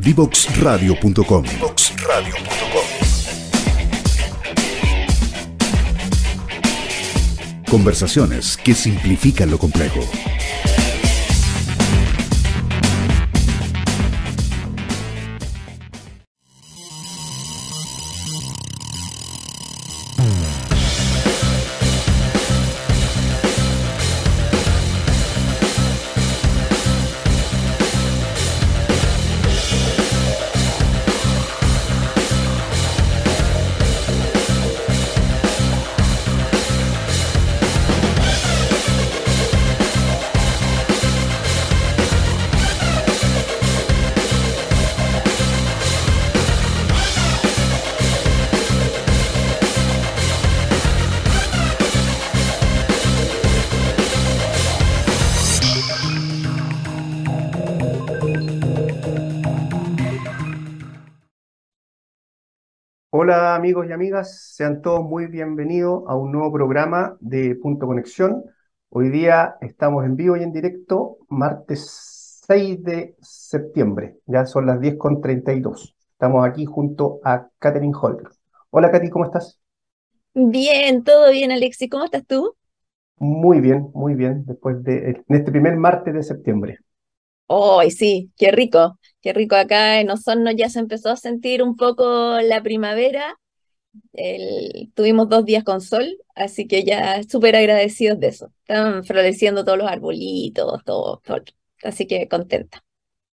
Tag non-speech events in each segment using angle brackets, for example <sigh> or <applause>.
Divoxradio.com. Conversaciones que simplifican lo complejo. Amigos y amigas, sean todos muy bienvenidos a un nuevo programa de Punto Conexión. Hoy día estamos en vivo y en directo, martes 6 de septiembre, ya son las 10.32. Estamos aquí junto a Katherine Holder. Hola Katy, ¿cómo estás? Bien, todo bien, Alexi. ¿Cómo estás tú? Muy bien, muy bien, después de en este primer martes de septiembre. ¡Ay, sí! ¡Qué rico! ¡Qué rico! Acá en Osorno ya se empezó a sentir un poco la primavera. El- tuvimos dos días con sol, así que ya súper agradecidos de eso. Están floreciendo todos los arbolitos, todo, todo. Así que contenta.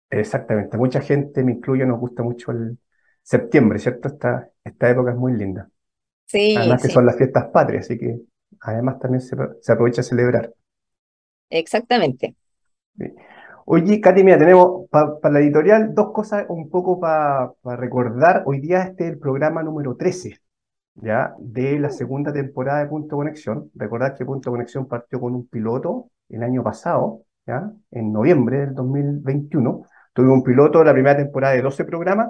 Exactamente, mucha gente, me incluyo, nos gusta mucho el septiembre, ¿cierto? Esta, esta época es muy linda. Sí, Además que sí, son las fiestas patrias, así que además también se, se aprovecha a celebrar. exactamente. Oye, Katy, mira, tenemos para la editorial dos cosas un poco para recordar. Hoy día este es el programa número 13, ¿ya? De la segunda temporada de Punto Conexión. Recordad que Punto Conexión partió con un piloto el año pasado, ¿ya? En noviembre del 2021. Tuvimos un piloto la primera temporada de 12 programas,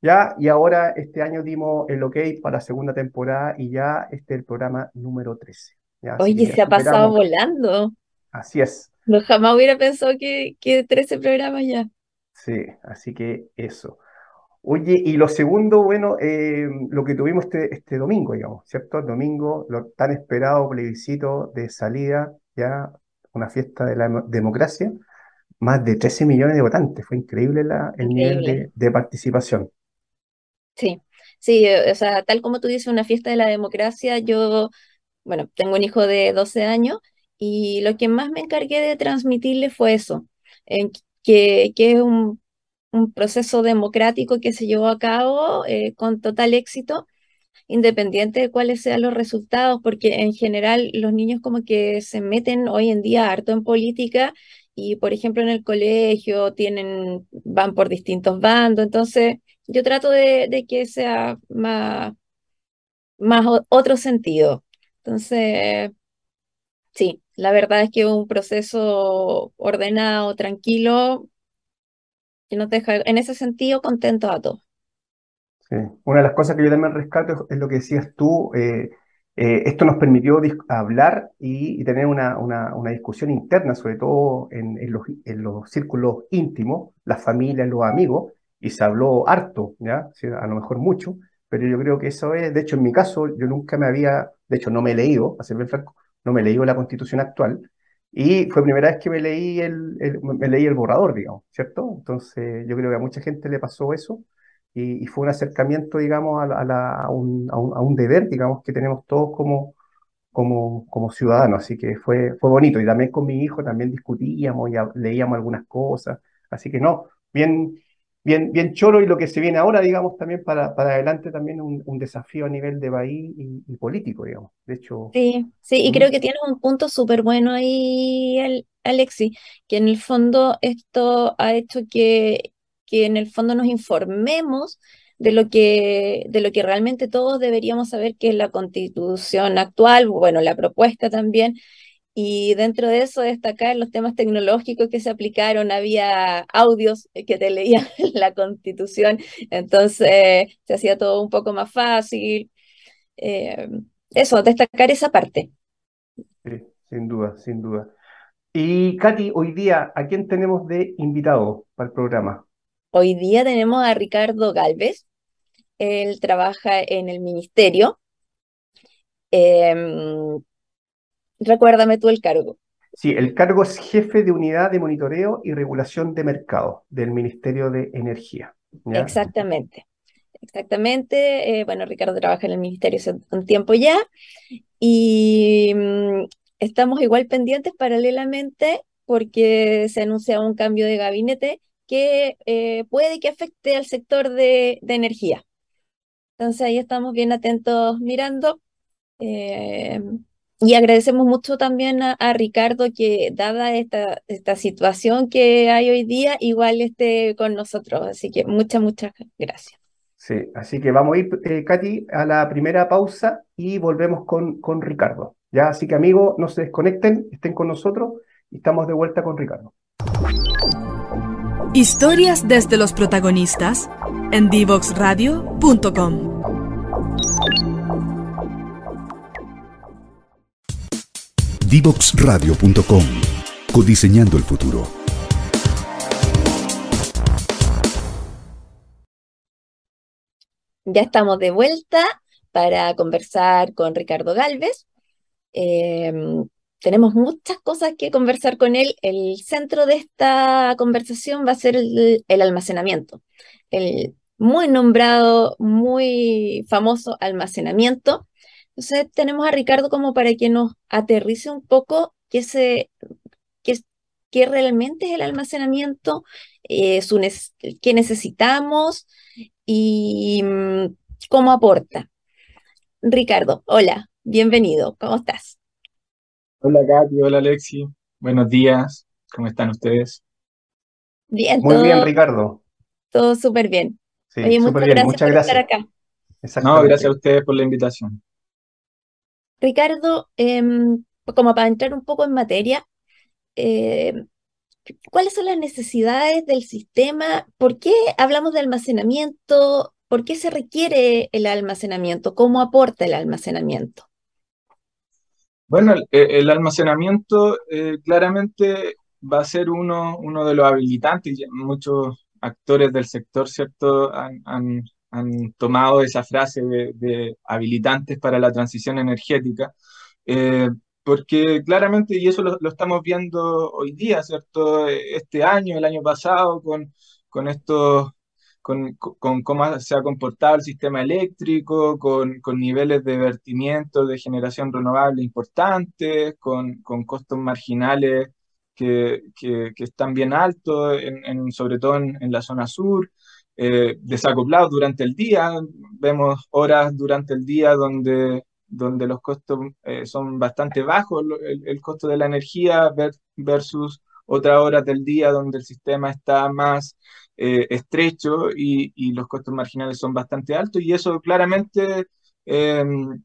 ¿ya? Y ahora este año dimos el ok para la segunda temporada y ya este es el programa número 13, ¿ya? Oye, se ha pasado volando. Así es. No, jamás hubiera pensado que, que 13 programas ya. Sí, así que eso. Oye, y lo segundo, bueno, eh, lo que tuvimos este, este domingo, digamos, ¿cierto? El domingo, lo tan esperado plebiscito de salida, ya una fiesta de la demo- democracia, más de 13 millones de votantes, fue increíble la, el nivel de, de participación. Sí, sí, eh, o sea, tal como tú dices, una fiesta de la democracia, yo, bueno, tengo un hijo de 12 años y lo que más me encargué de transmitirle fue eso, en que, que es un, un proceso democrático que se llevó a cabo eh, con total éxito, independiente de cuáles sean los resultados, porque en general los niños como que se meten hoy en día harto en política y, por ejemplo, en el colegio tienen, van por distintos bandos, entonces yo trato de, de que sea más, más otro sentido. Entonces, sí, la verdad es que un proceso ordenado, tranquilo, que nos deja en ese sentido contentos a todos. Sí. Una de las cosas que yo también rescato es, lo que decías tú, eh, eh, esto nos permitió hablar y, tener una, una- discusión interna, sobre todo en, los, círculos íntimos, las familias, los amigos, y se habló harto, ¿ya? Sí, a lo mejor mucho, pero yo creo que eso es, de hecho en mi caso, yo nunca me había, de hecho no me he leído, a ser franco, no me leído la Constitución actual, y fue primera vez que me leí el, el- me leí el borrador, digamos, ¿cierto? Entonces yo creo que a mucha gente le pasó eso y, y fue un acercamiento, digamos, a, la- a la- a un, a un- a un deber, digamos, que tenemos todos como, como, como ciudadanos. Así que fue, fue bonito. Y también con mi hijo también discutíamos y leíamos algunas cosas. Así que no, bien, bien, bien choro y lo que se viene ahora, digamos, también para, para adelante, también un, un desafío a nivel de país y, y político, digamos. De hecho, Sí, sí, y creo que tienes un punto súper bueno ahí, Al- Alexi, que en el fondo esto ha hecho que, que en el fondo nos informemos de lo que, de lo que realmente todos deberíamos saber, que es la constitución actual, bueno, la propuesta también, y dentro de eso destacar los temas tecnológicos que se aplicaron, había audios que te leían <laughs> la constitución, entonces se hacía todo un poco más fácil. eh, eso, destacar esa parte. Sí, sin duda, sin duda. Y Katy, hoy día, ¿a quién tenemos de invitado para el programa? hoy día tenemos a Ricardo Galvez. Él trabaja en el ministerio. Em, recuérdame tú el cargo. Sí, el cargo es jefe de unidad de monitoreo y regulación de mercado del Ministerio de Energía. Exactamente. Exactamente. Eh, bueno, Ricardo trabaja en el ministerio hace un tiempo ya y mm, estamos igual pendientes paralelamente porque se anuncia un cambio de gabinete que eh, puede que afecte al sector de, energía. Entonces ahí estamos bien atentos mirando. Eh, y agradecemos mucho también a, Ricardo que, dada esta, esta situación que hay hoy día, igual esté con nosotros. Así que muchas, muchas gracias. Sí, así que vamos a ir, eh, Katy, a la primera pausa y volvemos con, con Ricardo. Ya, así que amigos, no se desconecten, estén con nosotros y estamos de vuelta con Ricardo. Historias desde los protagonistas en divoxradio.com. Divoxradio.com. Codiseñando el futuro. Ya estamos de vuelta para conversar con Ricardo Galvez. Em, tenemos muchas cosas que conversar con él. El centro de esta conversación va a ser el, el almacenamiento. El muy nombrado, muy famoso almacenamiento entonces tenemos a Ricardo como para que nos aterrice un poco qué, se, qué, realmente es el almacenamiento, eh, qué necesitamos y mm, cómo aporta. Ricardo, hola, bienvenido, ¿cómo estás? Hola Katy, hola Alexi, buenos días, ¿cómo están ustedes? Bien, Muy bien, Ricardo. Todo súper bien. Sí, muchas, bien. Gracias muchas gracias por estar acá. No, gracias a ustedes por la invitación. Ricardo, em, como para entrar un poco en materia, em, ¿cuáles son las necesidades del sistema? ¿Por qué hablamos de almacenamiento? ¿Por qué se requiere el almacenamiento? ¿Cómo aporta el almacenamiento? Bueno, el, almacenamiento eh, claramente va a ser uno, uno de los habilitantes. Muchos actores del sector, ¿cierto?, han tomado esa frase de, habilitantes para la transición energética, eh, porque claramente, y eso lo, estamos viendo hoy día, ¿cierto? Este año, el año pasado, con, con estos con, con, cómo se ha comportado el sistema eléctrico, con, con niveles de vertimiento de generación renovable importantes, con, con costos marginales que, que, están bien altos, en, sobre todo en, en, la zona sur eh, desacoplados durante el día. Vemos horas durante el día donde, donde los costos eh, son bastante bajos, el, costo de la energía versus otras horas del día donde el sistema está más eh, estrecho y, y, los costos marginales son bastante altos y eso claramente em,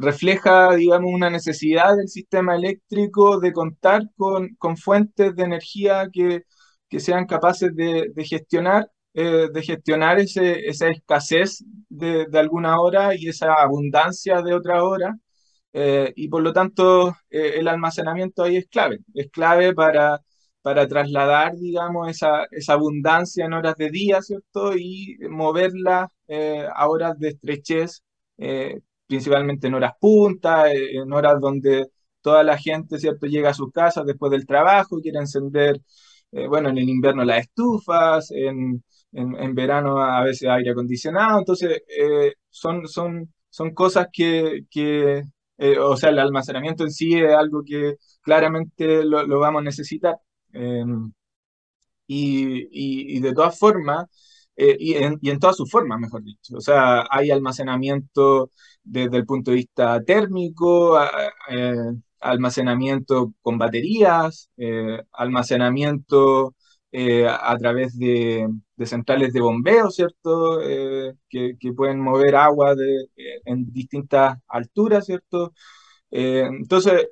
refleja, digamos, una necesidad del sistema eléctrico de contar con, con fuentes de energía que, que sean capaces de gestionar eh, de gestionar ese, esa escasez de, de, alguna hora y esa abundancia de otra hora. Eh, y por lo tanto, eh, el almacenamiento ahí es clave. Es clave para, para trasladar, digamos, esa, esa abundancia en horas de día, ¿cierto? Y moverla a horas de estrechez, principalmente en horas punta, en horas donde toda la gente, ¿cierto? Llega a sus casas después del trabajo, quiere encender, bueno, en el invierno las estufas, en, verano a veces aire acondicionado, entonces eh, son, son, son cosas que, que eh, o sea, el almacenamiento en sí es algo que claramente lo, vamos a necesitar. Em, y, y, de todas formas, eh, y, en, y, en, todas sus formas, mejor dicho. O sea, hay almacenamiento desde el punto de vista térmico, almacenamiento con baterías, almacenamiento a través de, centrales de bombeo, ¿cierto? Eh, que, pueden mover agua de, eh, en distintas alturas, ¿cierto? entonces,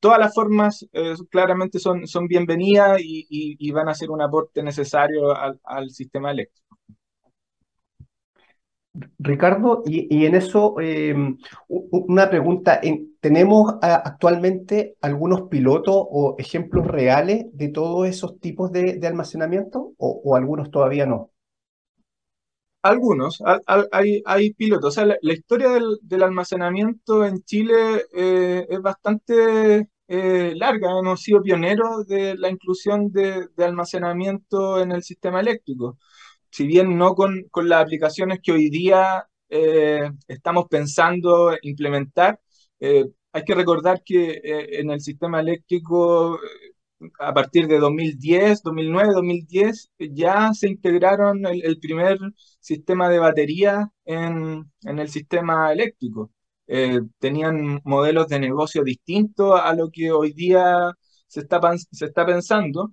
todas las formas claramente son, son bienvenidas y, van a ser un aporte necesario al sistema eléctrico. Ricardo, y, en eso em, una pregunta, ¿tenemos actualmente algunos pilotos o ejemplos reales de todos esos tipos de, almacenamiento o, algunos todavía no? algunos, hay, hay, pilotos. O sea, la, historia del, almacenamiento en Chile eh, es bastante eh, larga. Hemos sido pioneros de la inclusión de, almacenamiento en el sistema eléctrico. Si bien no con, con las aplicaciones que hoy día eh, estamos pensando implementar, hay que recordar que en el sistema eléctrico a partir de 2010, 2009, 2010, ya se integraron el, primer sistema de batería en, el sistema eléctrico. Eh, tenían modelos de negocio distintos a lo que hoy día se está, se está pensando,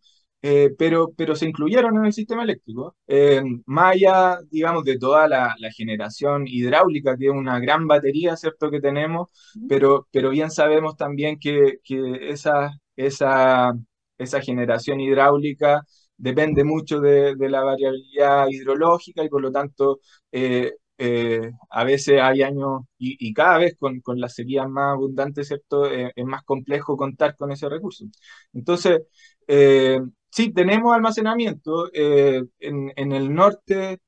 eh, pero, pero se incluyeron en el sistema eléctrico. Eh, más allá, digamos, de toda la, generación hidráulica, que es una gran batería, ¿cierto?, que tenemos, pero, pero bien sabemos también que, que esa, esa esa generación hidráulica depende mucho de, la variabilidad hidrológica y por lo tanto eh, eh, a veces hay años y, cada vez con, con, las sequías más abundantes, ¿cierto? Eh, es más complejo contar con ese recurso. Entonces, sí, tenemos almacenamiento. En, en, el norte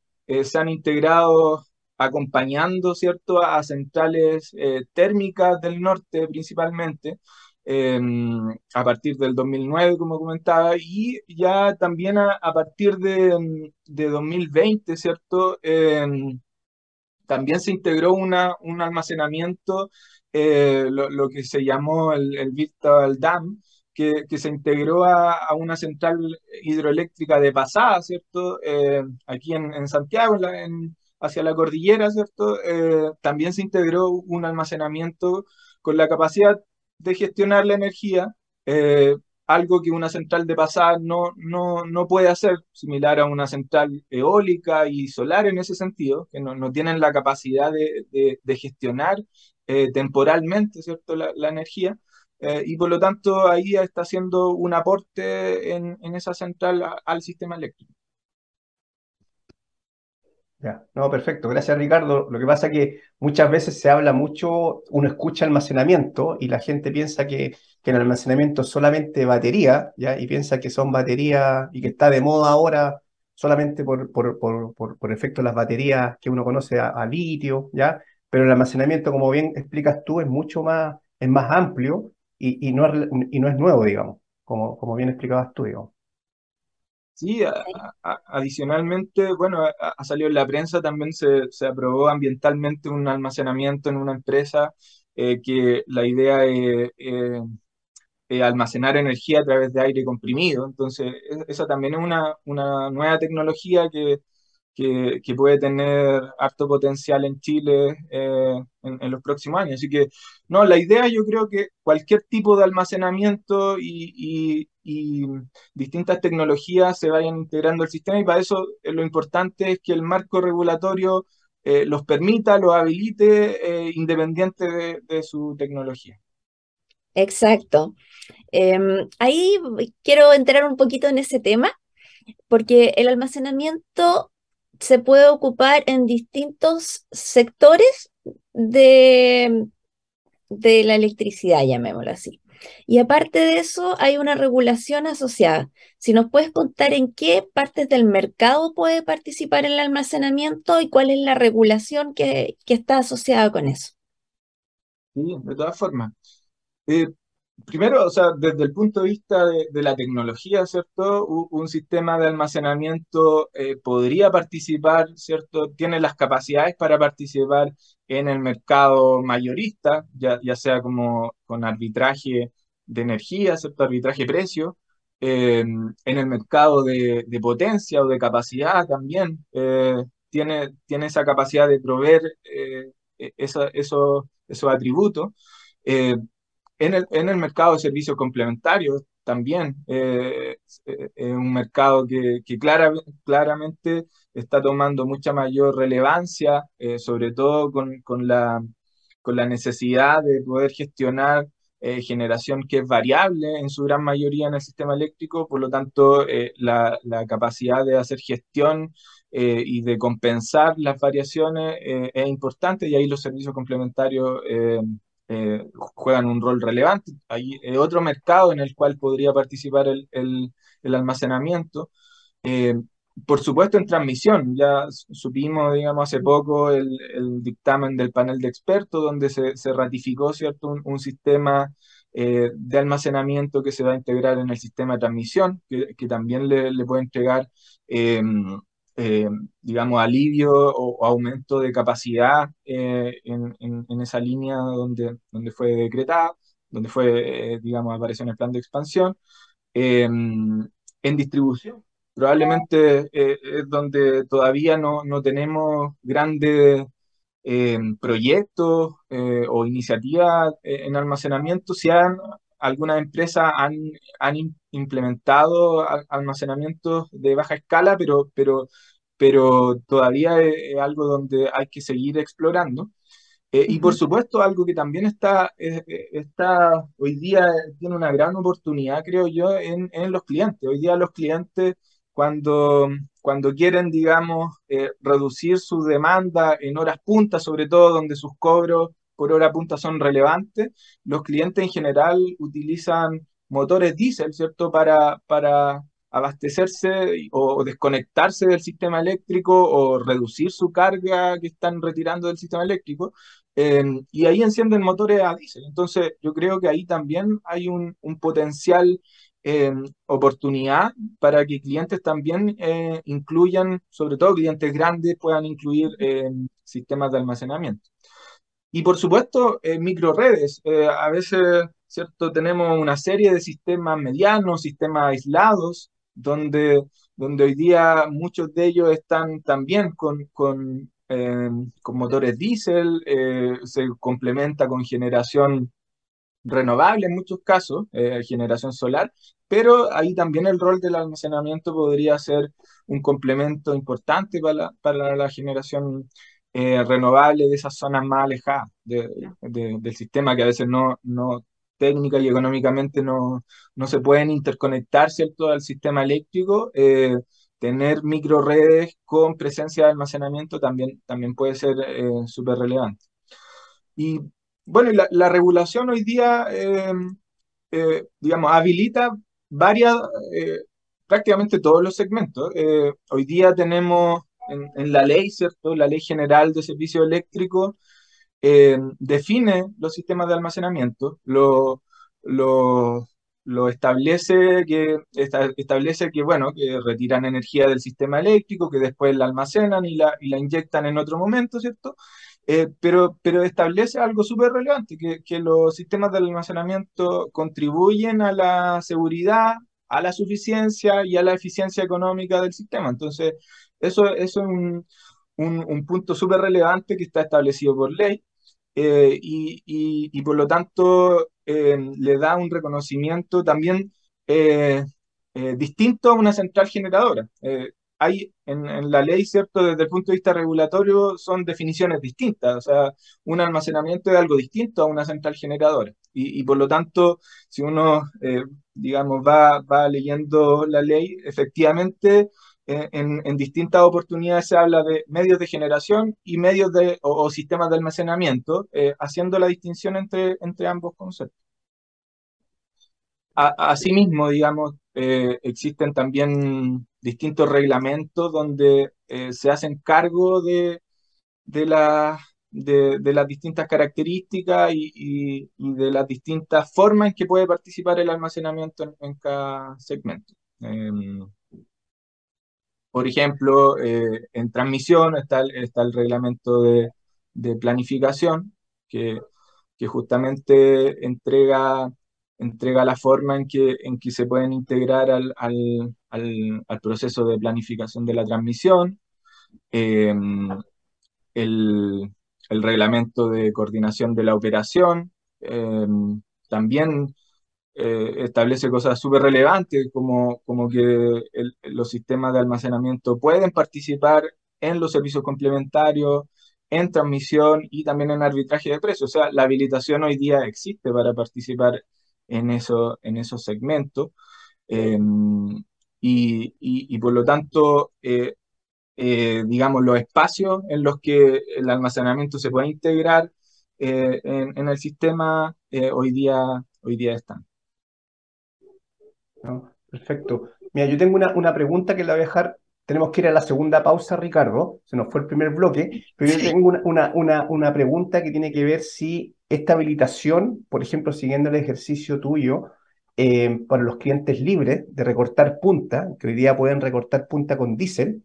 se han integrado acompañando, ¿cierto?, a centrales térmicas del norte principalmente. Em, a partir del 2009, como comentaba, y ya también a, partir de, de, 2020, ¿cierto? Em, también se integró una, un almacenamiento, eh, lo, que se llamó el, el Virtual Dam, que, que, se integró a, a, una central hidroeléctrica de pasada, ¿cierto? Eh, aquí en, en Santiago, en hacia la cordillera, ¿cierto? Eh, también se integró un almacenamiento con la capacidad de gestionar la energía, eh, algo que una central de pasada no, no, no, puede hacer, similar a una central eólica y solar en ese sentido, que no, no tienen la capacidad de, de, gestionar eh, temporalmente ¿cierto? La, la energía. Eh, y por lo tanto ahí está haciendo un aporte en, en esa central al sistema eléctrico. Ya, no, perfecto. Gracias, Ricardo. Lo que pasa es que muchas veces se habla mucho, uno escucha almacenamiento y la gente piensa que, que el almacenamiento es solamente batería, ¿ya? Y piensa que son baterías y que está de moda ahora solamente por, por, por, por, efecto de las baterías que uno conoce a, litio, ¿ya? Pero el almacenamiento, como bien explicas tú, es mucho más, es más amplio y, y, no, y no es nuevo, digamos, como, como bien explicabas tú, digamos. Sí, adicionalmente, bueno, ha, salido en la prensa, también se, se, aprobó ambientalmente un almacenamiento en una empresa eh, que la idea es almacenar energía a través de aire comprimido. Entonces, e, esa también es una, una nueva tecnología que, que, puede tener harto potencial en Chile eh, en, los próximos años. Así que, no, la idea yo creo que cualquier tipo de almacenamiento y, distintas tecnologías se vayan integrando al sistema y para eso eh, lo importante es que el marco regulatorio eh, los permita, los habilite independiente de, su tecnología. Exacto. Em, ahí quiero entrar un poquito en ese tema, porque el almacenamiento se puede ocupar en distintos sectores de, de la electricidad, llamémoslo así. Y aparte de eso, hay una regulación asociada. Si nos puedes contar en qué partes del mercado puede participar el almacenamiento y cuál es la regulación que, está asociada con eso. Sí, de todas formas. Eh, primero, o sea, desde el punto de vista de, la tecnología, ¿cierto? Un, sistema de almacenamiento eh, podría participar, ¿cierto? Tiene las capacidades para participar en el mercado mayorista, ya, ya sea como con arbitraje de energía, ¿cierto? Arbitraje precio, eh, en el mercado de, potencia o de capacidad también, eh, tiene, tiene esa capacidad de proveer e, esos, esos atributos. En el, en el mercado de servicios complementarios también eh, eh, es un mercado que, que clara, claramente está tomando mucha mayor relevancia, eh, sobre todo con, con, la, con la necesidad de poder gestionar generación que es variable en su gran mayoría en el sistema eléctrico, por lo tanto la, la, capacidad de hacer gestión y de compensar las variaciones es importante y ahí los servicios complementarios eh, juegan un rol relevante. Hay eh, otro mercado en el cual podría participar el, el, almacenamiento. Eh, por supuesto, en transmisión. Ya supimos, digamos, hace poco el, dictamen del panel de expertos donde se, ratificó, ¿cierto?, un, sistema eh, de almacenamiento que se va a integrar en el sistema de transmisión, que, también le, puede entregar, em, em, digamos, alivio o, aumento de capacidad eh, en, esa línea donde, donde fue decretada, donde fue, eh, digamos, apareció en el plan de expansión. Em, en distribución probablemente eh, es donde todavía no, no tenemos grandes eh, proyectos eh, o iniciativas en almacenamiento. Si han, algunas empresas han, han implementado almacenamientos de baja escala, pero, pero, pero todavía es, algo donde hay que seguir explorando. y por supuesto, algo que también está, está hoy día tiene una gran oportunidad, creo yo, en, en los clientes. Hoy día los clientes cuando, cuando quieren, digamos, eh, reducir su demanda en horas puntas, sobre todo donde sus cobros por hora punta son relevantes, los clientes en general utilizan motores diésel, ¿cierto?, para, para abastecerse o, desconectarse del sistema eléctrico o reducir su carga que están retirando del sistema eléctrico. Eh, y ahí encienden motores a diésel. Entonces, yo creo que ahí también hay un, un potencial oportunidad para que clientes también eh, incluyan, sobre todo clientes grandes, puedan incluir sistemas de almacenamiento. Y por supuesto, eh, microredes. Eh, a veces, ¿cierto? Tenemos una serie de sistemas medianos, sistemas aislados, donde, donde hoy día muchos de ellos están también con, con, con motores diésel, se complementa con generación renovable en muchos casos, eh, generación solar, pero ahí también el rol del almacenamiento podría ser un complemento importante para la, para la generación eh, renovable de esas zonas más alejadas del sistema que a veces no, no técnica y económicamente no, no se pueden interconectar ¿cierto? al sistema eléctrico. Eh, tener microredes con presencia de almacenamiento también, también puede ser súper relevante. Y bueno, la, regulación hoy día, eh, eh, digamos, habilita varias, eh, prácticamente todos los segmentos. hoy día tenemos en, la ley, ¿cierto? La Ley General de Servicio Eléctrico define los sistemas de almacenamiento, lo, lo, lo establece que, establece que, bueno, que retiran energía del sistema eléctrico, que después la almacenan y la, y la inyectan en otro momento, ¿cierto? Eh, pero, pero establece algo súper relevante, que, que, los sistemas de almacenamiento contribuyen a la seguridad, a la suficiencia y a la eficiencia económica del sistema. Entonces, eso, eso es un, un, punto súper relevante que está establecido por ley eh, y, y, por lo tanto eh, le da un reconocimiento también distinto a una central generadora hay en, la ley, ¿cierto? Desde el punto de vista regulatorio son definiciones distintas, o sea, un almacenamiento es algo distinto a una central generadora. Y, por lo tanto, si uno, eh, digamos, va, va leyendo la ley, efectivamente, eh, en, distintas oportunidades se habla de medios de generación y medios de, o, sistemas de almacenamiento, eh, haciendo la distinción entre, entre ambos conceptos. asimismo, digamos, existen también distintos reglamentos donde eh, se hacen cargo de, de, de, las distintas características y, de las distintas formas en que puede participar el almacenamiento en, cada segmento. Por ejemplo, eh, en transmisión está el, está el reglamento de, planificación, que, que justamente entrega entrega la forma en que, en que se pueden integrar al, al, al, proceso de planificación de la transmisión, em, el, el, reglamento de coordinación de la operación, em, también eh, establece cosas súper relevantes, como, como que los sistemas de almacenamiento pueden participar en los servicios complementarios, en transmisión y también en arbitraje de precios. O sea, la habilitación hoy día existe para participar en, eso, en esos segmentos. Em, y, por lo tanto, eh, eh, digamos, los espacios en los que el almacenamiento se puede integrar eh, en, el sistema hoy, día, hoy día están. Perfecto. Mira, yo tengo una, pregunta que la voy a dejar tenemos que ir a la segunda pausa, Ricardo. Se nos fue el primer bloque, pero yo tengo una, una, una, pregunta que tiene que ver si esta habilitación, por ejemplo, siguiendo el ejercicio tuyo, eh, para los clientes libres de recortar punta, que hoy día pueden recortar punta con diésel,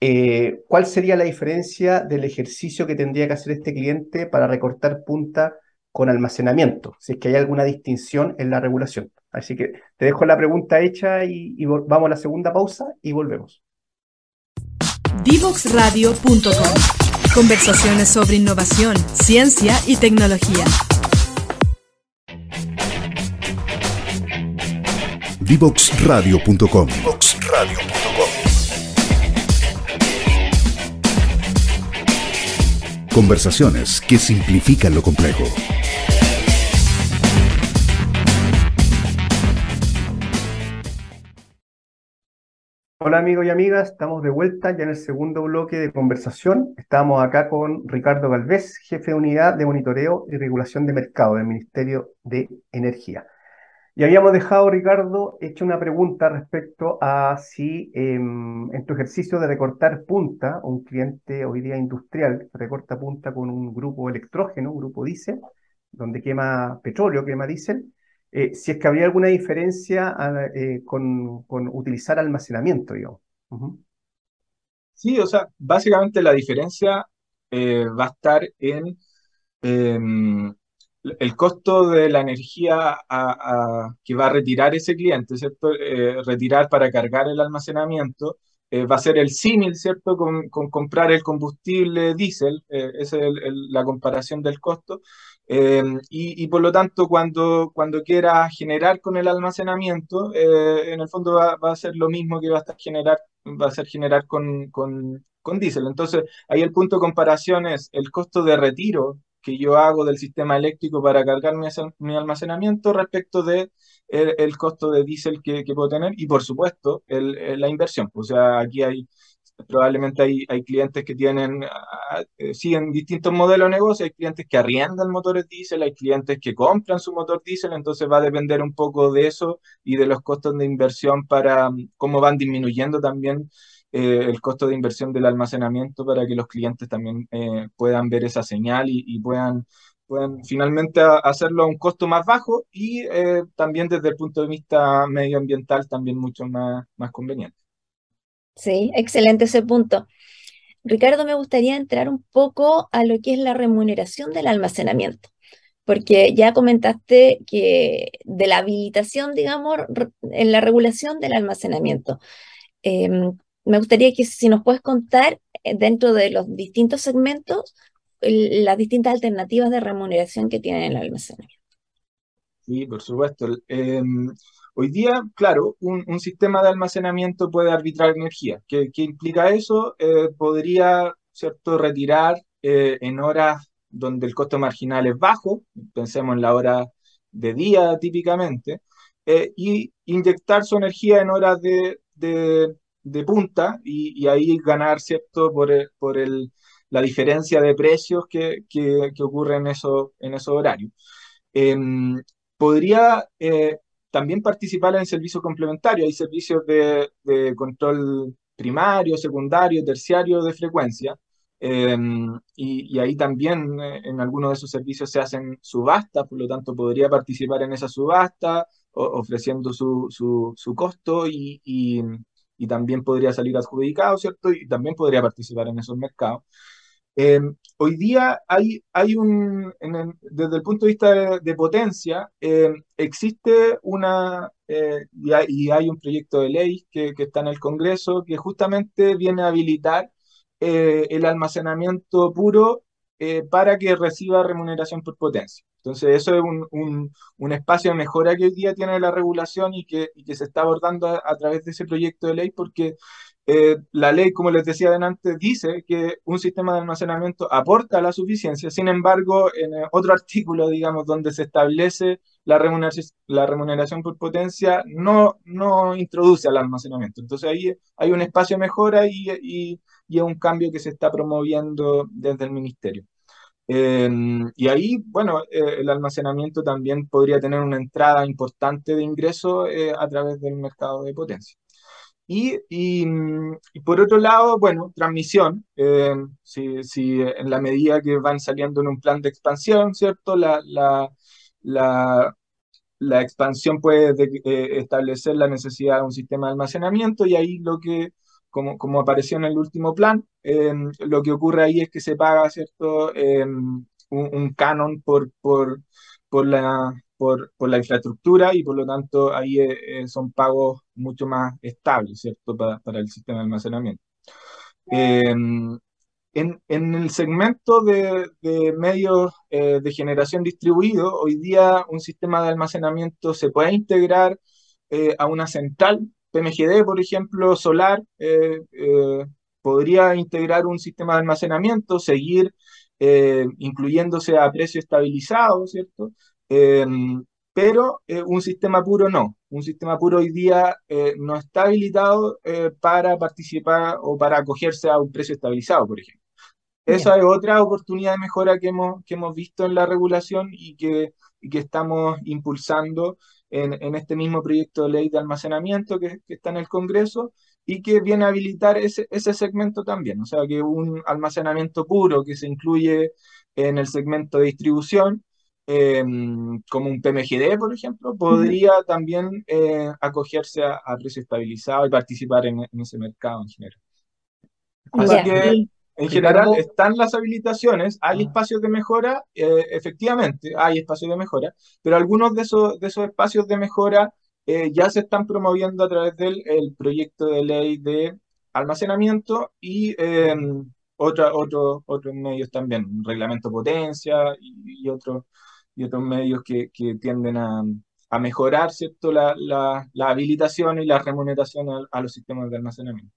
eh, ¿cuál sería la diferencia del ejercicio que tendría que hacer este cliente para recortar punta con almacenamiento? Si es que hay alguna distinción en la regulación. Así que te dejo la pregunta hecha y, y vamos a la segunda pausa y volvemos. Divoxradio.com Conversaciones sobre innovación, ciencia y tecnología. Divoxradio.com Conversaciones que simplifican lo complejo. Hola amigos y amigas, estamos de vuelta ya en el segundo bloque de conversación. Estamos acá con Ricardo Galvez, jefe de unidad de monitoreo y regulación de mercado del Ministerio de Energía. Y habíamos dejado, Ricardo, hecho una pregunta respecto a si em, en tu ejercicio de recortar punta, un cliente hoy día industrial recorta punta con un grupo electrógeno, un grupo diésel, donde quema petróleo, quema diésel, eh, si es que habría alguna diferencia eh, con, utilizar almacenamiento, digamos. Sí, o sea, básicamente la diferencia eh, va a estar en em, el costo de la energía que va a retirar ese cliente, ¿cierto? retirar para cargar el almacenamiento. va a ser el símil, ¿cierto? Con, comprar el combustible diésel, esa es la comparación del costo. Em, y, por lo tanto, cuando, cuando quiera generar con el almacenamiento, eh, en el fondo va, a ser lo mismo que va a estar generar, va a ser generar con, con, con diésel. Entonces, ahí el punto de comparación es el costo de retiro que yo hago del sistema eléctrico para cargar mi, mi almacenamiento respecto de el, costo de diésel que, que, puedo tener y por supuesto el, la inversión. O sea, aquí hay probablemente hay, hay clientes que tienen, eh, siguen distintos modelos de negocio, hay clientes que arriendan motores diésel, hay clientes que compran su motor diésel, entonces va a depender un poco de eso y de los costos de inversión para mm, cómo van disminuyendo también eh, el costo de inversión del almacenamiento para que los clientes también eh, puedan ver esa señal y, puedan, puedan finalmente hacerlo a un costo más bajo y también desde el punto de vista medioambiental también mucho más, más conveniente. Sí, excelente ese punto. Ricardo, me gustaría entrar un poco a lo que es la remuneración del almacenamiento, porque ya comentaste que de la habilitación, digamos, en la regulación del almacenamiento. Em, me gustaría que si nos puedes contar eh, dentro de los distintos segmentos las distintas alternativas de remuneración que tienen el almacenamiento. Sí, por supuesto. Em, Hoy día, claro, un, sistema de almacenamiento puede arbitrar energía. ¿Qué, implica eso? Eh, podría, ¿cierto?, retirar eh, en horas donde el costo marginal es bajo, pensemos en la hora de día típicamente, eh, y inyectar su energía en horas de, punta y, ahí ganar, ¿cierto?, por, por el, la diferencia de precios que, que, ocurre en, eso, en esos horarios. Em, podría también participar en servicios complementarios. Hay servicios de, control primario, secundario, terciario de frecuencia. Em, y, ahí también eh, en algunos de esos servicios se hacen subastas, por lo tanto podría participar en esa subasta ofreciendo su, su, costo y, y, también podría salir adjudicado, ¿cierto? Y también podría participar en esos mercados. Em, hoy día hay, hay un, desde el punto de vista de, potencia, em, existe una, eh, y, hay, un proyecto de ley que, está en el Congreso que justamente viene a habilitar eh, el almacenamiento puro eh, para que reciba remuneración por potencia. Entonces, eso es un, un, espacio de mejora que hoy día tiene la regulación y que, y que se está abordando a, través de ese proyecto de ley porque eh, la ley, como les decía adelante, dice que un sistema de almacenamiento aporta la suficiencia, sin embargo, en otro <laughs> artículo, digamos, donde se establece la remuneración, la remuneración por potencia, no, no introduce al almacenamiento. Entonces ahí hay un espacio de mejora y, y, y es un cambio que se está promoviendo desde el ministerio. Em, y ahí, bueno, eh, el almacenamiento también podría tener una entrada importante de ingreso eh, a través del mercado de potencia. Y, y, por otro lado, bueno, transmisión, si, si, en la medida que van saliendo en un plan de expansión, ¿cierto? La, la, la, expansión puede establecer la necesidad de un sistema de almacenamiento y ahí lo que como, como apareció en el último plan, em, lo que ocurre ahí es que se paga, ¿cierto?, em, un, canon por, por, por, la, por, por, la infraestructura y por lo tanto ahí eh, eh, son pagos mucho más estables, ¿cierto?, para, para el sistema de almacenamiento. Em, en, en, el segmento de, de medios eh, de generación distribuido, hoy día un sistema de almacenamiento se puede integrar a una central PMGD, por ejemplo, solar, eh, eh, podría integrar un sistema de almacenamiento, seguir eh, incluyéndose a precio estabilizado, ¿cierto? Pero un sistema puro no. Un sistema puro hoy día no está habilitado para participar o para acogerse a un precio estabilizado, por ejemplo. Esa es otra oportunidad de mejora que hemos, que hemos visto en la regulación y que, y que estamos impulsando en, este mismo proyecto de ley de almacenamiento que, está en el Congreso y que viene a habilitar ese, ese segmento también. O sea, que un almacenamiento puro que se incluye en el segmento de distribución, em, como un PMGD, por ejemplo, podría también eh, acogerse a, precio estabilizado y participar en, ese mercado en general. Así que en general están las habilitaciones, hay ah. espacios de mejora, eh, efectivamente, hay espacios de mejora, pero algunos de esos, de esos espacios de mejora eh, ya se están promoviendo a través del el proyecto de ley de almacenamiento y em, otra, otros medios también, reglamento potencia y, otros, y otros medios que, tienden a, mejorar ¿cierto? La, la, habilitación y la remuneración a los sistemas de almacenamiento.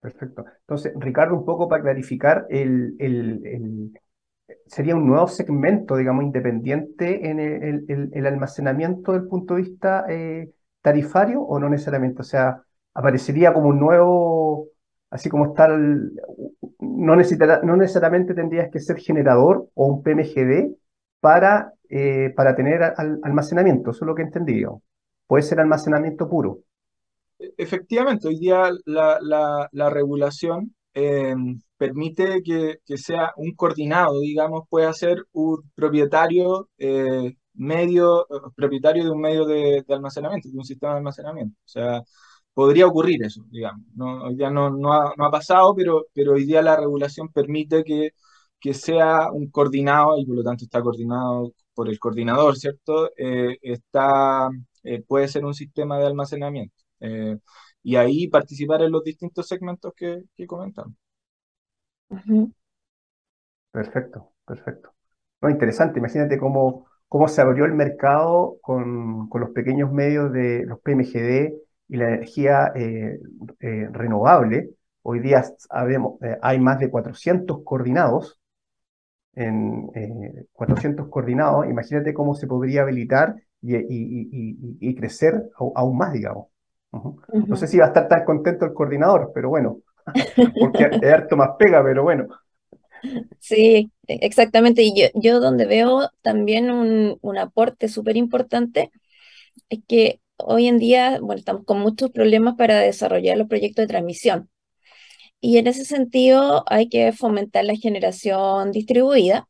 Perfecto. Entonces, Ricardo, un poco para clarificar, el, sería un nuevo segmento, digamos, independiente en el, almacenamiento del punto de vista eh, tarifario o no necesariamente. O sea, aparecería como un nuevo, así como está, no, no necesariamente tendrías que ser generador o un PMGD para, eh, para tener almacenamiento, eso es lo que he entendido. Puede ser almacenamiento puro. Efectivamente, hoy día la, regulación eh, permite que, sea un coordinado, digamos, puede ser un propietario eh, medio, propietario de un medio de, almacenamiento, de un sistema de almacenamiento. O sea, podría ocurrir eso, digamos. No, hoy día no, no, ha, pasado, pero, pero hoy día la regulación permite que, que sea un coordinado y por lo tanto está coordinado por el coordinador, ¿cierto? Eh, está, puede ser un sistema de almacenamiento. Eh, y ahí participar en los distintos segmentos que, que comentamos. Perfecto, perfecto. No, interesante, imagínate cómo, cómo se abrió el mercado con, con los pequeños medios de los PMGD y la energía eh, eh, renovable. Hoy día sabemos, hay más de 400 coordinados, en 400 coordinados, imagínate cómo se podría habilitar y, y, y crecer aún más, digamos. No sé si va a estar tan contento el coordinador, pero bueno, <laughs> porque es harto más pega, pero bueno. Sí, exactamente. Y yo, yo donde veo también un, un aporte súper importante es que hoy en día, bueno, estamos con muchos problemas para desarrollar los proyectos de transmisión. Y en ese sentido hay que fomentar la generación distribuida,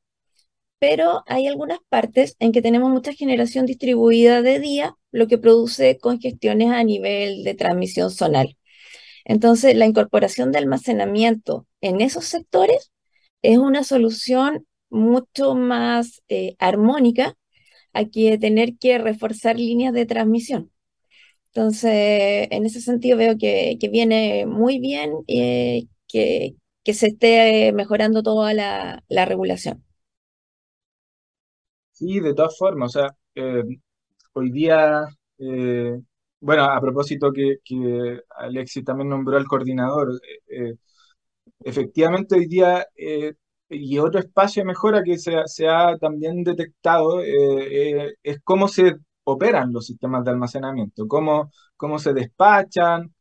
pero hay algunas partes en que tenemos mucha generación distribuida de día, lo que produce congestiones a nivel de transmisión zonal. Entonces, la incorporación de almacenamiento en esos sectores es una solución mucho más eh, armónica a que tener que reforzar líneas de transmisión. Entonces, en ese sentido veo que, viene muy bien eh, que, se esté mejorando toda la regulación. Sí, de todas formas, o sea, eh, hoy día, eh, bueno, a propósito que, que, Alexis también nombró al coordinador, efectivamente hoy día, y otro espacio de mejora que se ha también detectado, es cómo se operan los sistemas de almacenamiento, cómo, cómo se despachan,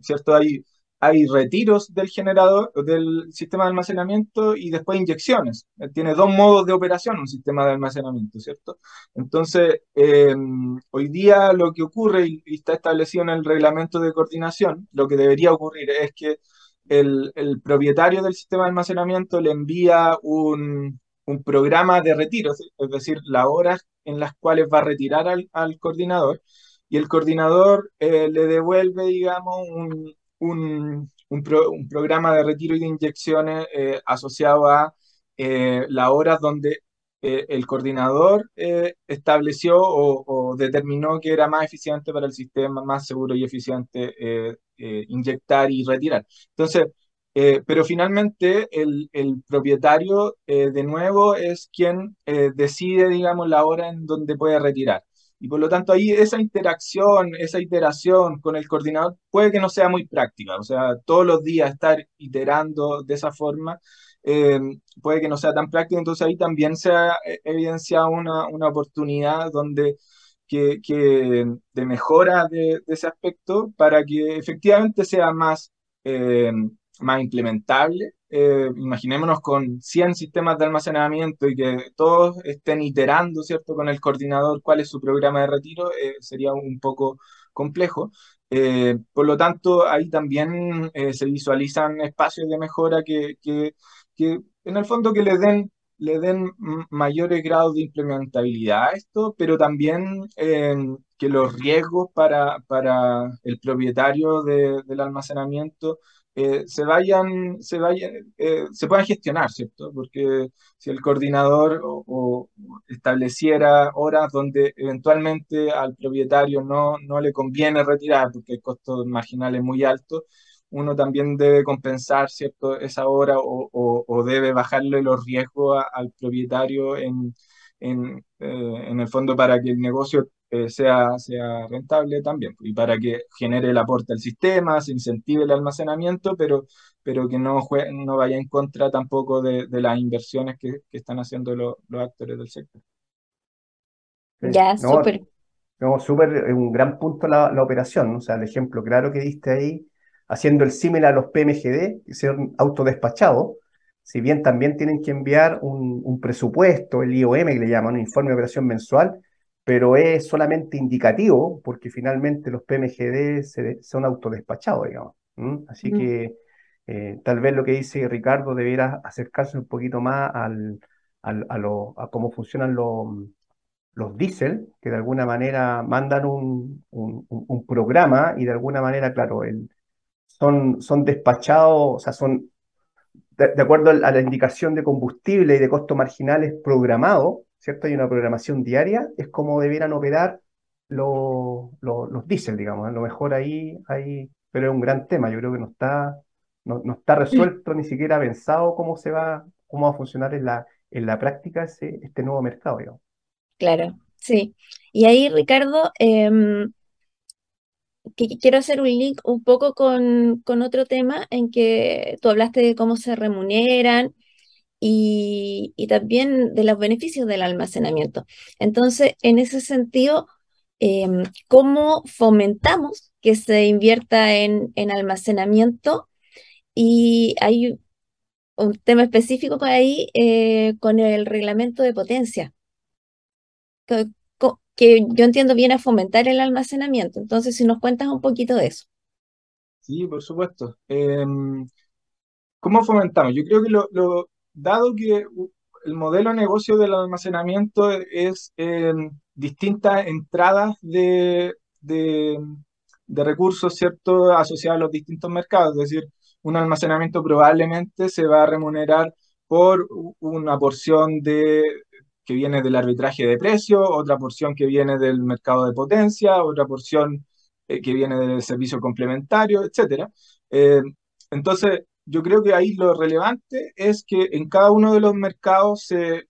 ¿cierto? Hay hay retiros del generador, del sistema de almacenamiento y después inyecciones. Eh, tiene dos modos de operación un sistema de almacenamiento, ¿cierto? Entonces, em, hoy día lo que ocurre y, está establecido en el reglamento de coordinación, lo que debería ocurrir es que el, propietario del sistema de almacenamiento le envía un, programa de retiro, es decir, las horas en las cuales va a retirar al, coordinador, y el coordinador eh, le devuelve, digamos, un, un, un, programa de retiro y de inyecciones eh, asociado a eh, las horas donde eh, el coordinador estableció o, determinó que era más eficiente para el sistema, más seguro y eficiente inyectar y retirar. Entonces, pero finalmente el, el propietario de nuevo es quien decide, digamos, la hora en donde puede retirar. Y por lo tanto ahí esa interacción, esa iteración con el coordinador puede que no sea muy práctica. O sea, todos los días estar iterando de esa forma eh, puede que no sea tan práctico. Entonces ahí también se ha eh, evidenciado una, una oportunidad donde que, que de mejora de, ese aspecto para que efectivamente sea más, eh, más implementable eh, imaginémonos con 100 sistemas de almacenamiento y que todos estén iterando, ¿cierto?, con el coordinador cuál es su programa de retiro, eh, sería un poco complejo. Eh, por lo tanto, ahí también se visualizan espacios de mejora que, que, que, en el fondo que le den, le den mayores grados de implementabilidad a esto, pero también que los riesgos para, para el propietario del almacenamiento eh, se vayan, se vayan, eh, se puedan gestionar, ¿cierto? Porque si el coordinador o, estableciera horas donde eventualmente al propietario no, no le conviene retirar porque el costo marginal es muy alto, uno también debe compensar, ¿cierto? Esa hora o, o debe bajarle los riesgos al propietario en, en, eh, en el fondo para que el negocio eh, sea, sea rentable también y para que genere el aporte al sistema, se incentive el almacenamiento, pero, pero que no, no vaya en contra tampoco de, las inversiones que, están haciendo los actores del sector. Ya, súper. No, súper, un gran punto la, la operación, o sea, el ejemplo claro que diste ahí, haciendo el símil a los PMGD, que son autodespachados, si bien también tienen que enviar un, un, presupuesto, el IOM que le llaman, un informe de operación mensual, pero es solamente indicativo porque finalmente los PMGD son autodespachados, digamos. Así que eh, tal vez lo que dice Ricardo debiera acercarse un poquito más al, a, lo, a, cómo funcionan los, los diésel, que de alguna manera mandan un, un, programa y de alguna manera, claro, el, son, son despachados, o sea, son de, de acuerdo a la indicación de combustible y de costo marginales programados ¿cierto? Hay una programación diaria, es como debieran operar los, los, diésel, digamos. A lo mejor ahí, ahí, pero es un gran tema, yo creo que no está, no, está resuelto ni siquiera pensado cómo se va, cómo va a funcionar en la, en la práctica ese, este nuevo mercado, digamos. Claro, sí. Y ahí, Ricardo, em, quiero hacer un link un poco con, con, otro tema en que tú hablaste de cómo se remuneran y, también de los beneficios del almacenamiento. Entonces, en ese sentido, em, ¿cómo fomentamos que se invierta en, almacenamiento? Y hay un tema específico ahí eh, con el reglamento de potencia, que, yo entiendo viene a fomentar el almacenamiento. Entonces, si nos cuentas un poquito de eso. Sí, por supuesto. Em, ¿Cómo fomentamos? Yo creo que lo, dado que el modelo de negocio del almacenamiento es en distintas entradas de, de, recursos, ¿cierto?, asociados a los distintos mercados. Es decir, un almacenamiento probablemente se va a remunerar por una porción de, que viene del arbitraje de precios, otra porción que viene del mercado de potencia, otra porción eh, que viene del servicio complementario, etc. Eh, entonces, yo creo que ahí lo relevante es que en cada uno de los mercados se,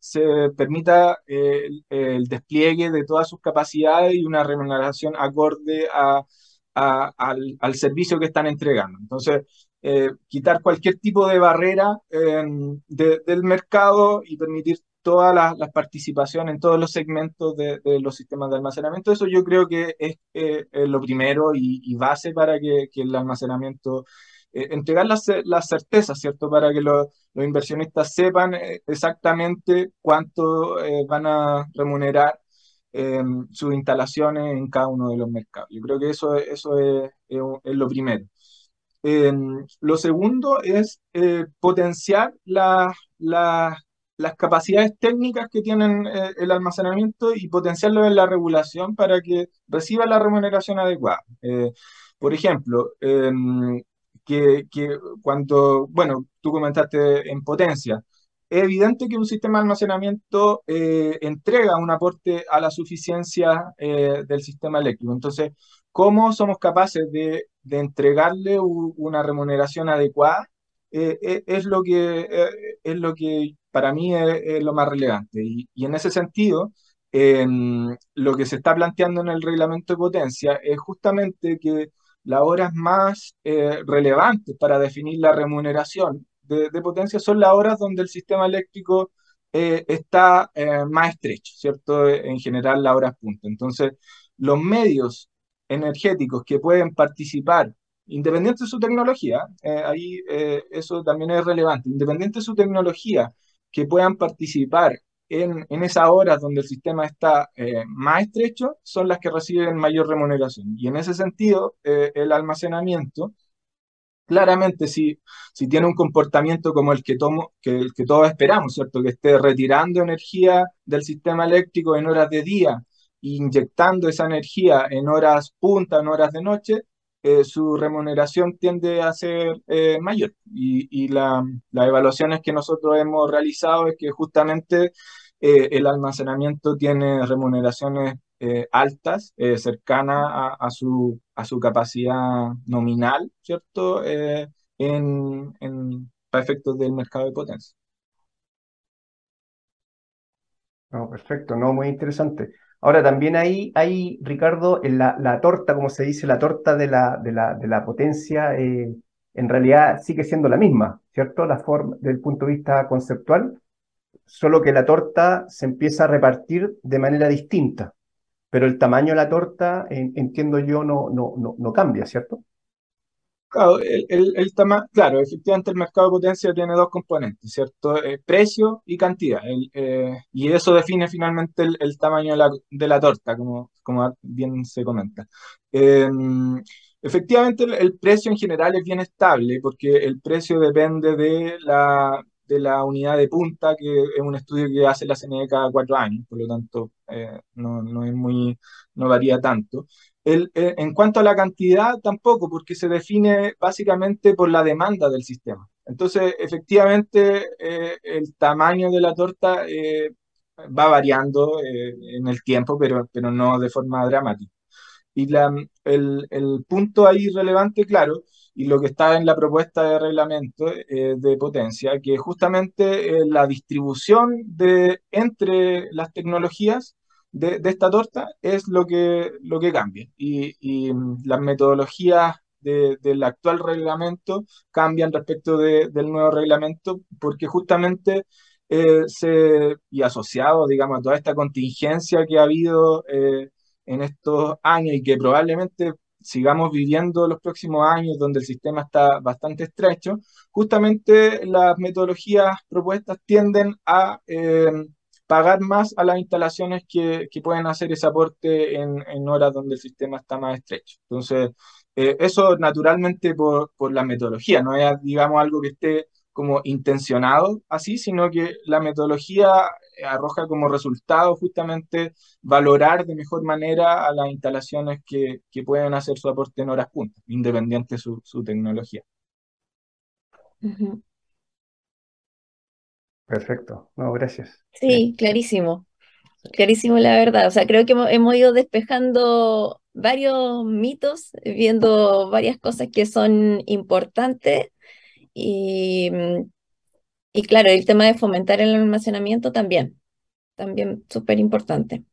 permita eh, el, despliegue de todas sus capacidades y una remuneración acorde al, servicio que están entregando. Entonces, eh, quitar cualquier tipo de barrera em, del mercado y permitir todas las, participaciones en todos los segmentos de, los sistemas de almacenamiento, eso yo creo que es, eh, lo primero y, base para que, que el almacenamiento entregar las, las, certezas, ¿cierto? Para que los inversionistas sepan exactamente cuánto van a remunerar sus instalaciones en cada uno de los mercados. Yo creo que eso, eso es, es lo primero. lo segundo es potenciar la, la, las capacidades técnicas que tienen eh, el almacenamiento y potenciarlo en la regulación para que reciba la remuneración adecuada. Eh, por ejemplo, em, que, que, cuando, bueno, tú comentaste en potencia, es evidente que un sistema de almacenamiento eh, entrega un aporte a la suficiencia del sistema eléctrico. Entonces, ¿cómo somos capaces de, de entregarle una remuneración adecuada? es, lo que, es lo que para mí es, lo más relevante. Y, en ese sentido, em, lo que se está planteando en el reglamento de potencia es justamente que las horas más eh, relevantes para definir la remuneración de, potencia son las horas donde el sistema eléctrico eh, está eh, más estrecho, ¿cierto? En general, las horas punta. Entonces, los medios energéticos que pueden participar, independiente de su tecnología, ahí eso también es relevante, independiente de su tecnología, que puedan participar en, en esas horas donde el sistema está eh, más estrecho son las que reciben mayor remuneración. Y en ese sentido, eh, el almacenamiento, claramente si, si tiene un comportamiento como el que, tomo, que, el que todos esperamos, ¿cierto? Que esté retirando energía del sistema eléctrico en horas de día, inyectando esa energía en horas punta, en horas de noche, eh, su remuneración tiende a ser eh, mayor. Y, las evaluaciones que nosotros hemos realizado es que justamente eh, el almacenamiento tiene remuneraciones altas, cercanas a, su, a su capacidad nominal, ¿cierto? en, en, para efectos del mercado de potencia. No, perfecto, no, muy interesante. Ahora, también ahí hay, Ricardo, en la, torta, como se dice, la torta de la, de la, de la potencia, eh, en realidad sigue siendo la misma, ¿cierto? La forma, desde el punto de vista conceptual, solo que la torta se empieza a repartir de manera distinta, pero el tamaño de la torta, entiendo yo, no, no, no, no cambia, ¿cierto? Claro, el, el, claro, efectivamente el mercado de potencia tiene dos componentes, ¿cierto? Eh, precio y cantidad. Eh, y eso define finalmente el, tamaño de la, de la, torta, como, como bien se comenta. Em, efectivamente el, precio en general es bien estable porque el precio depende de la, de la unidad de punta, que es un estudio que hace la CNE cada cuatro años, por lo tanto eh, no, no, es muy, no varía tanto. El, eh, en cuanto a la cantidad, tampoco, porque se define básicamente por la demanda del sistema. Entonces, efectivamente, eh, el tamaño de la torta eh, va variando en el tiempo, pero, pero no de forma dramática. Y la, el, el, punto ahí relevante, claro, y lo que está en la propuesta de reglamento de potencia, que justamente la distribución de, entre las tecnologías de, esta torta es lo que, lo que cambia. Y, mm, las metodologías del actual reglamento cambian respecto del nuevo reglamento porque justamente eh, se, y asociado, digamos, a toda esta contingencia que ha habido eh, en estos años y que probablemente sigamos viviendo los próximos años donde el sistema está bastante estrecho, justamente las metodologías propuestas tienden a eh, pagar más a las instalaciones que, que pueden hacer ese aporte en, en, horas donde el sistema está más estrecho. Entonces, eh, eso naturalmente por, por, la metodología, no es, digamos, algo que esté como intencionado así, sino que la metodología arroja como resultado justamente valorar de mejor manera a las instalaciones que, que pueden hacer su aporte en horas puntas, independiente de su, su tecnología. Perfecto, no, gracias. Sí, clarísimo, clarísimo la verdad. O sea, creo que hemos, ido despejando varios mitos, viendo varias cosas que son importantes y, y claro, el tema de fomentar el almacenamiento también, también súper importante.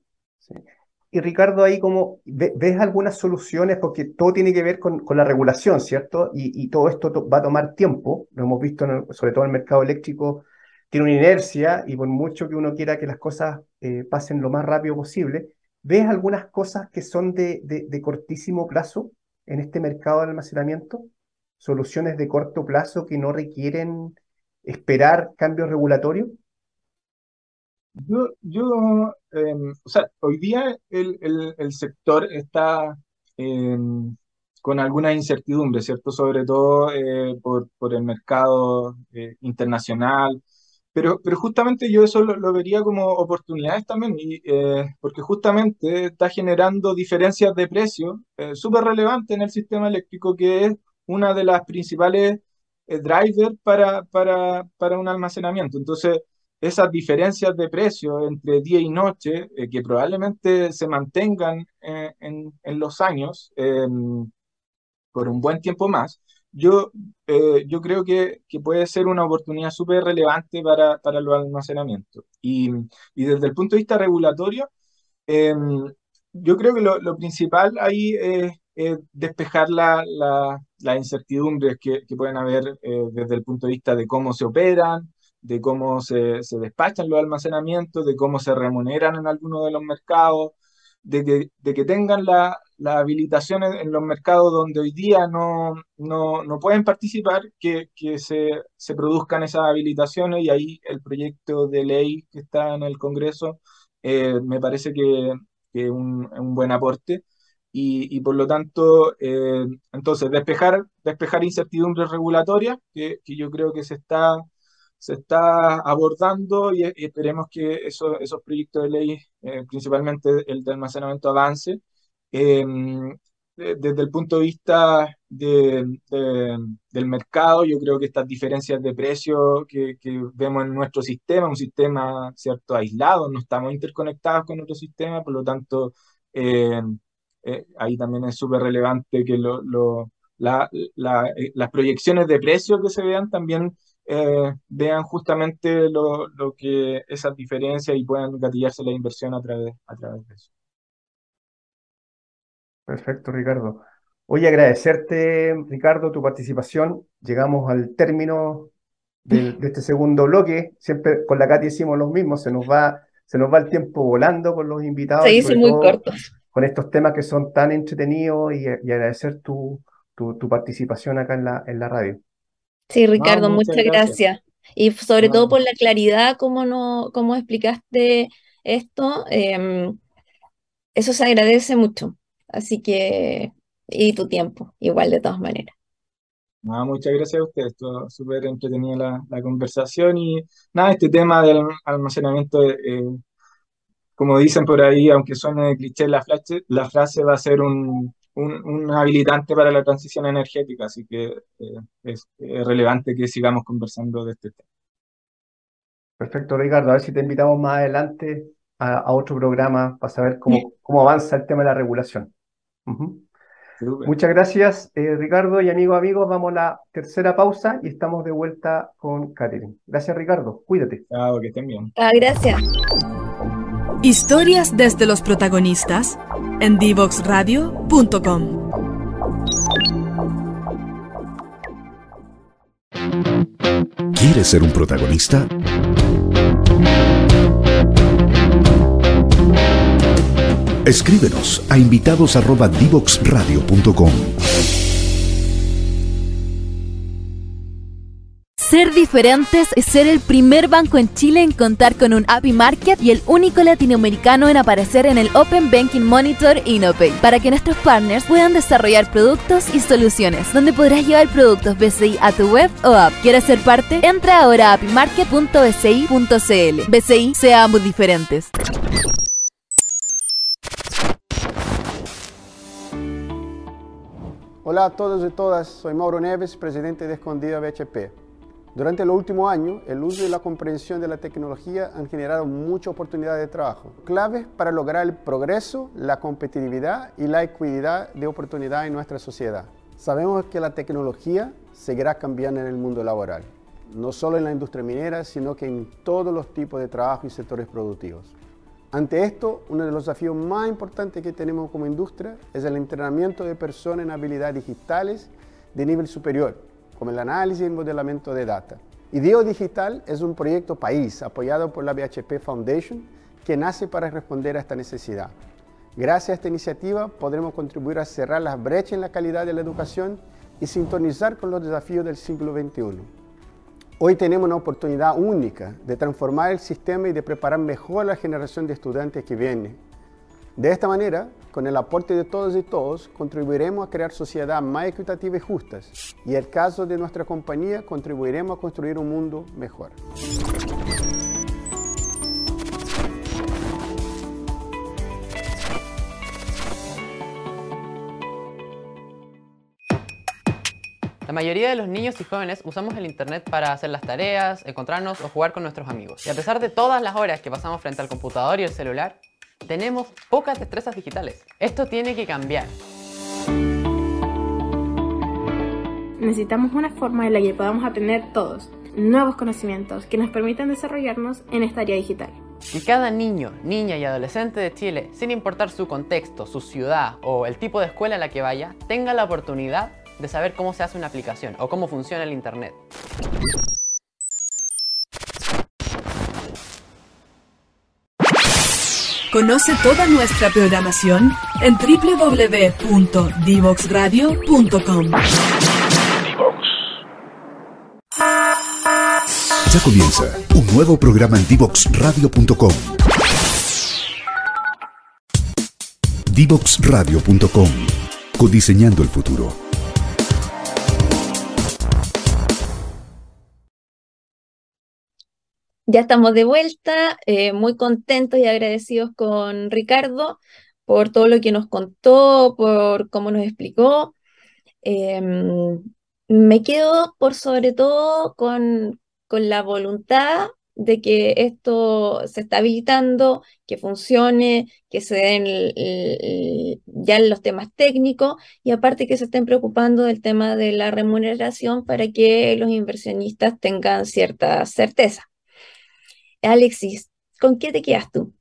Y Ricardo, ahí como ves algunas soluciones, porque todo tiene que ver con, con la regulación, ¿cierto? Y, todo esto va a tomar tiempo, lo hemos visto sobre todo en el mercado eléctrico, tiene una inercia y por mucho que uno quiera que las cosas eh, pasen lo más rápido posible, ¿ves algunas cosas que son de, de, cortísimo plazo en este mercado de almacenamiento? soluciones de corto plazo que no requieren esperar cambios regulatorios? Yo, yo em, o sea, hoy día el, el, sector está em, con alguna incertidumbre, ¿cierto? Sobre todo eh, por, por, el mercado eh, internacional, pero, pero justamente yo eso lo, vería como oportunidades también, y, eh, porque justamente está generando diferencias de precio súper relevantes en el sistema eléctrico, que es una de las principales drivers para, para, para un almacenamiento. Entonces, esas diferencias de precio entre día y noche, eh, que probablemente se mantengan eh, en, en, los años em, por un buen tiempo más, yo, eh, yo creo que, que, puede ser una oportunidad súper relevante para, para los almacenamientos. Y, y, desde el punto de vista regulatorio, em, yo creo que lo, lo principal ahí es, despejar las la, incertidumbres que, pueden haber desde el punto de vista de cómo se operan, de cómo se, se, despachan los almacenamientos, de cómo se remuneran en algunos de los mercados, de que, tengan las la habilitaciones en los mercados donde hoy día no, no, no pueden participar, que, se, produzcan esas habilitaciones y ahí el proyecto de ley que está en el Congreso eh, me parece que es un, un, buen aporte. Y, y por lo tanto, eh, entonces, despejar, despejar incertidumbres regulatorias, que, que yo creo que se está se está abordando y, esperemos que eso, esos proyectos de ley, eh, principalmente el de almacenamiento, avance. Em, desde el punto de vista de, del mercado, yo creo que estas diferencias de precio que, que, vemos en nuestro sistema, un sistema cierto aislado, no estamos interconectados con otro sistema, por lo tanto, em, eh, ahí también es súper relevante que lo, lo, la, la, eh, las proyecciones de precio que se vean también eh, vean justamente lo, lo, que esas diferencias y puedan gatillarse la inversión a través, a través de eso. Perfecto, Ricardo. Oye, agradecerte, Ricardo, tu participación. Llegamos al término de, este segundo bloque. Siempre con la Katy decimos los mismos, se nos va, se nos va el tiempo volando con los invitados. Se dice muy corto. Con estos temas que son tan entretenidos y, agradecer tu, tu, tu, participación acá en la, en la radio. Sí, Ricardo, muchas, gracias. Y sobre todo por la claridad, como no, cómo explicaste esto, em, eso se agradece mucho. Así que, y tu tiempo, igual de todas maneras. muchas gracias a ustedes, estuvo súper entretenida la, la, conversación y nada, este tema del almacenamiento, eh, como dicen por ahí, aunque suene cliché la frase, la frase va a ser un, un, habilitante para la transición energética, así que eh, es, relevante que sigamos conversando de este tema. Perfecto, Ricardo. A ver si te invitamos más adelante a, otro programa para saber cómo, cómo avanza el tema de la regulación. Muchas gracias, eh, Ricardo y amigos, amigos. Vamos a la tercera pausa y estamos de vuelta con Catherine. Gracias, Ricardo. Cuídate. Chao, que estén bien. Ah, gracias. Historias desde los protagonistas en divoxradio.com. ¿Quieres ser un protagonista? Escríbenos a invitados@divoxradio.com. Ser diferentes es ser el primer banco en Chile en contar con un API Market y el único latinoamericano en aparecer en el Open Banking Monitor InnoPay, para que nuestros partners puedan desarrollar productos y soluciones, donde podrás llevar productos BCI a tu web o app. ¿Quieres ser parte? Entra ahora a apimarket.bci.cl. BCI, seamos diferentes. Hola a todos y todas, soy Mauro Neves, presidente de Escondido BHP. Durante los últimos años, el uso y la comprensión de la tecnología han generado muchas oportunidades de trabajo, claves para lograr el progreso, la competitividad y la equidad de oportunidad en nuestra sociedad. Sabemos que la tecnología seguirá cambiando en el mundo laboral, no solo en la industria minera, sino que en todos los tipos de trabajo y sectores productivos. Ante esto, uno de los desafíos más importantes que tenemos como industria es el entrenamiento de personas en habilidades digitales de nivel superior como el análisis y el modelamiento de data. IDEO Digital es un proyecto país apoyado por la BHP Foundation que nace para responder a esta necesidad. Gracias a esta iniciativa podremos contribuir a cerrar las brechas en la calidad de la educación y sintonizar con los desafíos del siglo XXI. Hoy tenemos una oportunidad única de transformar el sistema y de preparar mejor a la generación de estudiantes que viene. De esta manera, con el aporte de todos y todos, contribuiremos a crear sociedades más equitativas y justas. Y en el caso de nuestra compañía, contribuiremos a construir un mundo mejor. La mayoría de los niños y jóvenes usamos el Internet para hacer las tareas, encontrarnos o jugar con nuestros amigos. Y a pesar de todas las horas que pasamos frente al computador y el celular, tenemos pocas destrezas digitales. Esto tiene que cambiar. Necesitamos una forma en la que podamos aprender todos nuevos conocimientos que nos permitan desarrollarnos en esta área digital. Que cada niño, niña y adolescente de Chile, sin importar su contexto, su ciudad o el tipo de escuela a la que vaya, tenga la oportunidad de saber cómo se hace una aplicación o cómo funciona el Internet. Conoce toda nuestra programación en www.divoxradio.com. Ya comienza un nuevo programa en divoxradio.com. Divoxradio.com. Codiseñando el futuro. Ya estamos de vuelta, eh, muy contentos y agradecidos con Ricardo por todo lo que nos contó, por cómo nos explicó. Em, me quedo por sobre todo con, con la voluntad de que esto se está habilitando, que funcione, que se den ya los temas técnicos y aparte que se estén preocupando del tema de la remuneración para que los inversionistas tengan cierta certeza. Alexis, ¿con qué te quedas tú?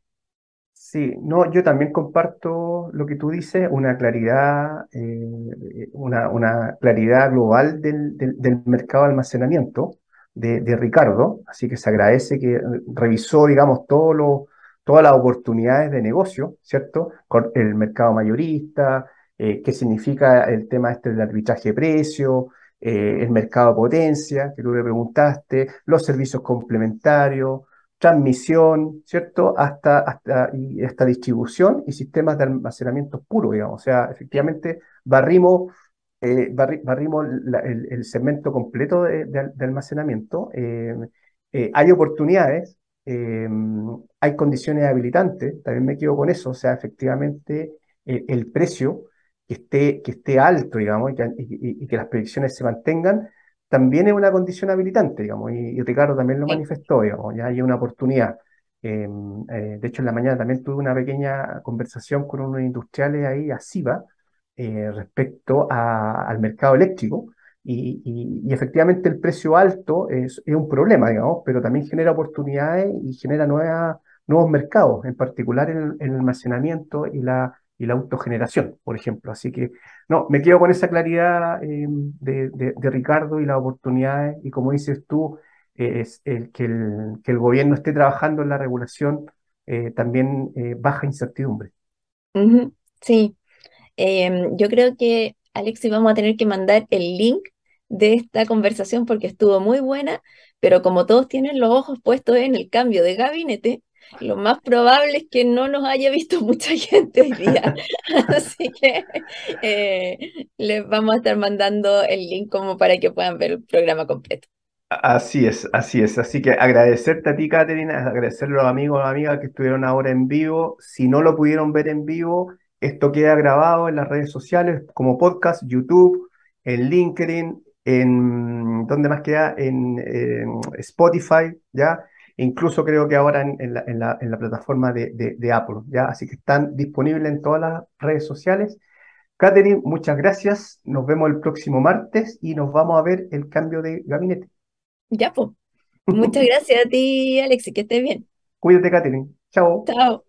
Sí, no, yo también comparto lo que tú dices, una claridad, eh, una, claridad global del, mercado de almacenamiento de, Ricardo, así que se agradece que revisó, digamos, todo lo, todas las oportunidades de negocio, ¿cierto? Con el mercado mayorista, eh, qué significa el tema este del arbitraje de precio, eh, el mercado de potencia, que tú le preguntaste, los servicios complementarios, transmisión, ¿cierto? Hasta, hasta, y esta distribución y sistemas de almacenamiento puro, digamos. O sea, efectivamente barrimos, eh, barrimos el, segmento completo de, almacenamiento. Eh, eh, hay oportunidades, hay condiciones habilitantes, también me quedo con eso. O sea, efectivamente el precio que esté, que esté alto, digamos, y que las predicciones se mantengan, también es una condición habilitante, digamos, y, Ricardo también lo manifestó, digamos, ya hay una oportunidad. Em, eh, de hecho, en la mañana también tuve una pequeña conversación con unos industriales ahí, a SIVA, eh, respecto al mercado eléctrico, y, efectivamente el precio alto es, un problema, digamos, pero también genera oportunidades y genera nuevos mercados, en particular en el almacenamiento y la y la autogeneración, por ejemplo. Así que, no, me quedo con esa claridad eh, de, Ricardo y las oportunidades, y como dices tú, eh, es el que, el que, el gobierno esté trabajando en la regulación eh, también baja incertidumbre. Sí, em, yo creo que, Alex, vamos a tener que mandar el link de esta conversación porque estuvo muy buena, pero como todos tienen los ojos puestos en el cambio de gabinete, lo más probable es que no nos haya visto <laughs> mucha gente hoy día. <laughs> Así que eh, les vamos a estar mandando el link como para que puedan ver el programa completo. Así es, así es. Así que agradecerte a ti, Caterina, agradecer a los amigos y amigas que estuvieron ahora en vivo. Si no lo pudieron ver en vivo, esto queda grabado en las redes sociales como podcast, YouTube, en LinkedIn, en ¿dónde más queda? En, en Spotify, ¿ya? Incluso creo que ahora en, la, plataforma de, Apple, ¿ya? Así que están disponibles en todas las redes sociales. Catherine, muchas gracias. Nos vemos el próximo martes y nos vamos a ver el cambio de gabinete. Ya, pues. Muchas <laughs> gracias a ti, Alex, que estés bien. Cuídate, Catherine. Chao. Chao.